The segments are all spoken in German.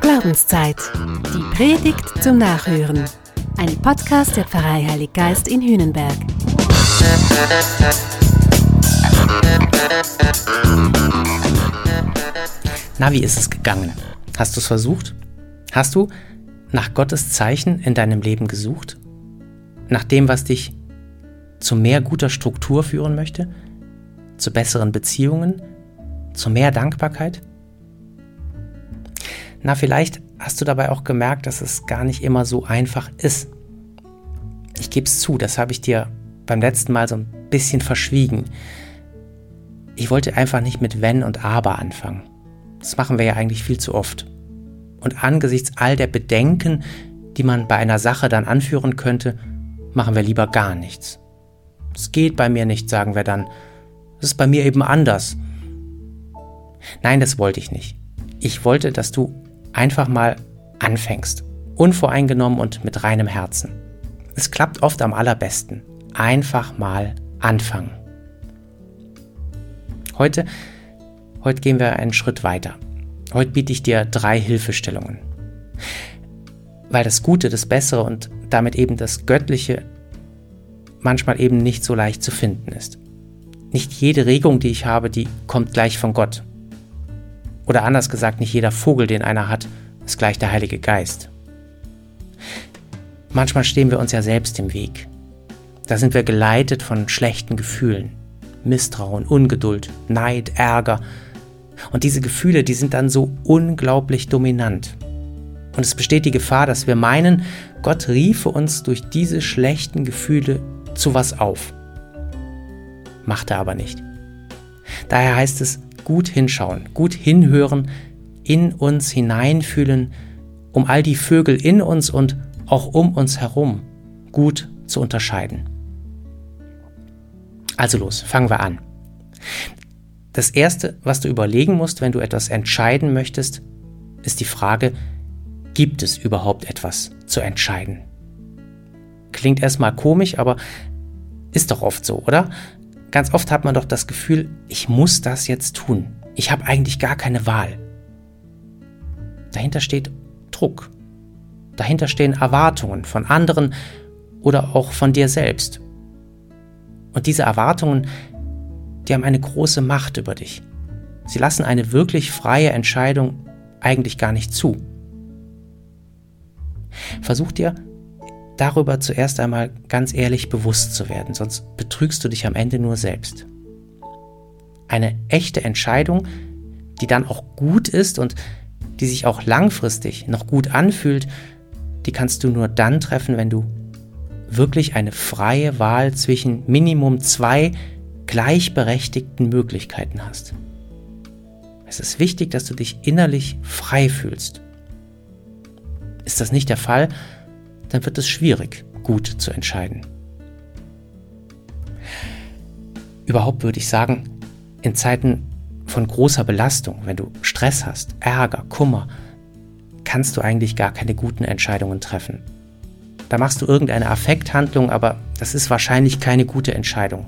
Glaubenszeit. Die Predigt zum Nachhören. Ein Podcast der Pfarrei Heilig Geist in Hühnenberg. Na, wie ist es gegangen? Hast du es versucht? Hast du nach Gottes Zeichen in deinem Leben gesucht? Nach dem, was dich zu mehr guter Struktur führen möchte? Zu besseren Beziehungen? Zu mehr Dankbarkeit? Na, vielleicht hast du dabei auch gemerkt, dass es gar nicht immer so einfach ist. Ich gebe es zu, das habe ich dir beim letzten Mal so ein bisschen verschwiegen. Ich wollte einfach nicht mit wenn und aber anfangen. Das machen wir ja eigentlich viel zu oft. Und angesichts all der Bedenken, die man bei einer Sache dann anführen könnte, machen wir lieber gar nichts. Es geht bei mir nicht, sagen wir dann. Es ist bei mir eben anders. Nein, das wollte ich nicht. Ich wollte, dass du einfach mal anfängst. Unvoreingenommen und mit reinem Herzen. Es klappt oft am allerbesten. Einfach mal anfangen. Heute, heute gehen wir einen Schritt weiter. Heute biete ich dir drei Hilfestellungen. Weil das Gute, das Bessere und damit eben das Göttliche manchmal eben nicht so leicht zu finden ist. Nicht jede Regung, die ich habe, die kommt gleich von Gott. Oder anders gesagt, nicht jeder Vogel, den einer hat, ist gleich der Heilige Geist. Manchmal stehen wir uns ja selbst im Weg. Da sind wir geleitet von schlechten Gefühlen. Misstrauen, Ungeduld, Neid, Ärger, und diese Gefühle, die sind dann so unglaublich dominant. Und es besteht die Gefahr, dass wir meinen, Gott riefe uns durch diese schlechten Gefühle zu was auf. Macht er aber nicht. Daher heißt es, gut hinschauen, gut hinhören, in uns hineinfühlen, um all die Vögel in uns und auch um uns herum gut zu unterscheiden. Also los, fangen wir an. Das Erste, was du überlegen musst, wenn du etwas entscheiden möchtest, ist die Frage, gibt es überhaupt etwas zu entscheiden? Klingt erstmal komisch, aber ist doch oft so, oder? Ganz oft hat man doch das Gefühl, ich muss das jetzt tun. Ich habe eigentlich gar keine Wahl. Dahinter steht Druck. Dahinter stehen Erwartungen von anderen oder auch von dir selbst. Und diese Erwartungen, die haben eine große Macht über dich. Sie lassen eine wirklich freie Entscheidung eigentlich gar nicht zu. Versuch dir darüber zuerst einmal ganz ehrlich bewusst zu werden, sonst betrügst du dich am Ende nur selbst. Eine echte Entscheidung, die dann auch gut ist und die sich auch langfristig noch gut anfühlt, die kannst du nur dann treffen, wenn du wirklich eine freie Wahl zwischen Minimum zwei gleichberechtigten Möglichkeiten hast. Es ist wichtig, dass du dich innerlich frei fühlst. Ist das nicht der Fall, dann wird es schwierig, gut zu entscheiden. Überhaupt würde ich sagen, in Zeiten von großer Belastung, wenn du Stress hast, Ärger, Kummer, kannst du eigentlich gar keine guten Entscheidungen treffen. Da machst du irgendeine Affekthandlung, aber das ist wahrscheinlich keine gute Entscheidung.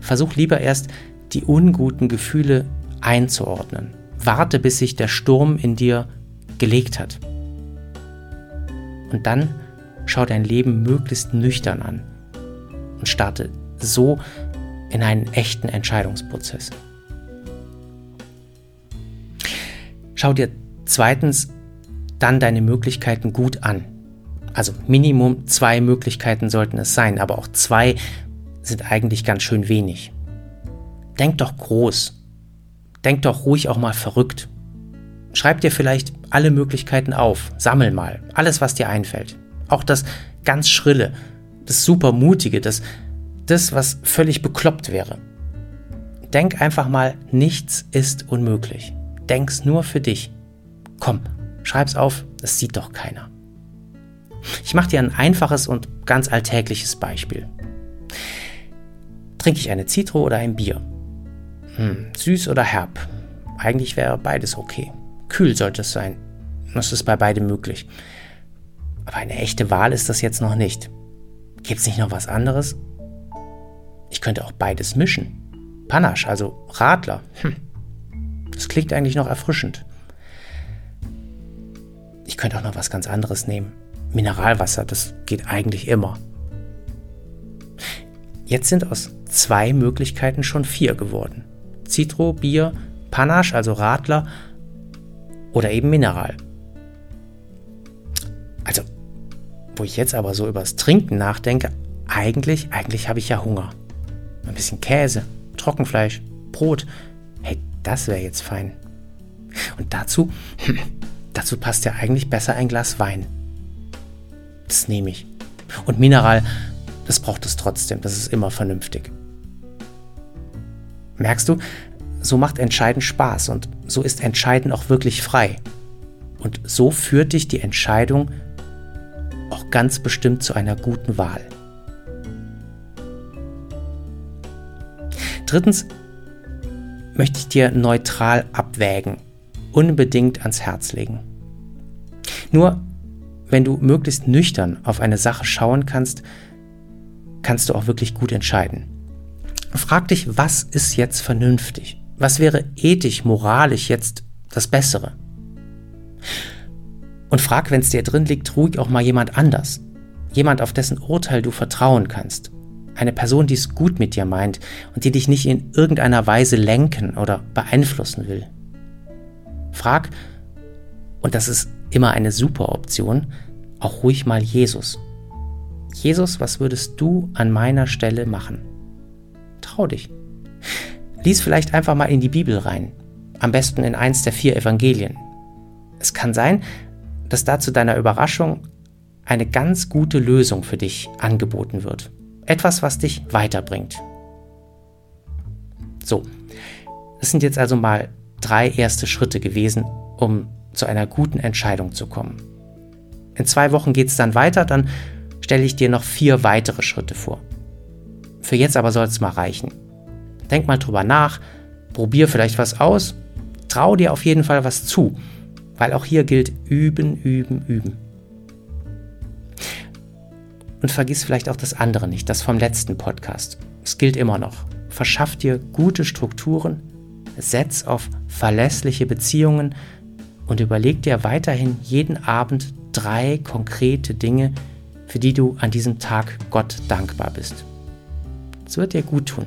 Versuch lieber erst die unguten Gefühle einzuordnen. Warte, bis sich der Sturm in dir gelegt hat. Und dann schau dein Leben möglichst nüchtern an und starte so in einen echten Entscheidungsprozess. Schau dir zweitens dann deine Möglichkeiten gut an. Also Minimum zwei Möglichkeiten sollten es sein, aber auch zwei sind eigentlich ganz schön wenig. Denk doch groß. Denk doch ruhig auch mal verrückt. Schreib dir vielleicht alle Möglichkeiten auf. Sammel mal. Alles, was dir einfällt. Auch das ganz Schrille, das super Mutige, das, das, was völlig bekloppt wäre. Denk einfach mal, nichts ist unmöglich. Denk's nur für dich. Komm, schreib's auf, das sieht doch keiner. Ich mache dir ein einfaches und ganz alltägliches Beispiel. Trinke ich eine Zitro oder ein Bier? Hm, süß oder herb? Eigentlich wäre beides okay. Kühl sollte es sein. Das ist bei beidem möglich. Aber eine echte Wahl ist das jetzt noch nicht. Gibt es nicht noch was anderes? Ich könnte auch beides mischen. Panache, also Radler. Hm. Das klingt eigentlich noch erfrischend. Ich könnte auch noch was ganz anderes nehmen. Mineralwasser, das geht eigentlich immer. Jetzt sind aus zwei Möglichkeiten schon vier geworden. Citro, Bier, Panache, also Radler oder eben Mineral. Also, wo ich jetzt aber so übers Trinken nachdenke, eigentlich, eigentlich habe ich ja Hunger. Ein bisschen Käse, Trockenfleisch, Brot. Hey, das wäre jetzt fein. Und dazu, dazu passt ja eigentlich besser ein Glas Wein. Das nehme ich. Und Mineral, das braucht es trotzdem. Das ist immer vernünftig. Merkst du, so macht Entscheiden Spaß und so ist Entscheiden auch wirklich frei. Und so führt dich die Entscheidung auch ganz bestimmt zu einer guten Wahl. Drittens möchte ich dir neutral abwägen, unbedingt ans Herz legen. Nur wenn du möglichst nüchtern auf eine Sache schauen kannst, kannst du auch wirklich gut entscheiden. Frag dich, was ist jetzt vernünftig? Was wäre ethisch, moralisch jetzt das Bessere? Und frag, wenn es dir drin liegt, ruhig auch mal jemand anders. Jemand, auf dessen Urteil du vertrauen kannst. Eine Person, die es gut mit dir meint und die dich nicht in irgendeiner Weise lenken oder beeinflussen will. Frag, und das ist immer eine super Option, auch ruhig mal Jesus. Jesus, was würdest du an meiner Stelle machen? Trau dich. Lies vielleicht einfach mal in die Bibel rein. Am besten in eins der vier Evangelien. Es kann sein, dass da zu deiner Überraschung eine ganz gute Lösung für dich angeboten wird. Etwas, was dich weiterbringt. So, das sind jetzt also mal drei erste Schritte gewesen, um zu einer guten Entscheidung zu kommen. In zwei Wochen geht es dann weiter, dann stelle ich dir noch vier weitere Schritte vor. Für jetzt aber soll es mal reichen. Denk mal drüber nach, probier vielleicht was aus, trau dir auf jeden Fall was zu, weil auch hier gilt üben, üben, üben. Und vergiss vielleicht auch das andere nicht, das vom letzten Podcast. Es gilt immer noch. Verschaff dir gute Strukturen, setz auf verlässliche Beziehungen und überleg dir weiterhin jeden Abend drei konkrete Dinge, für die du an diesem Tag Gott dankbar bist. Es wird dir gut tun.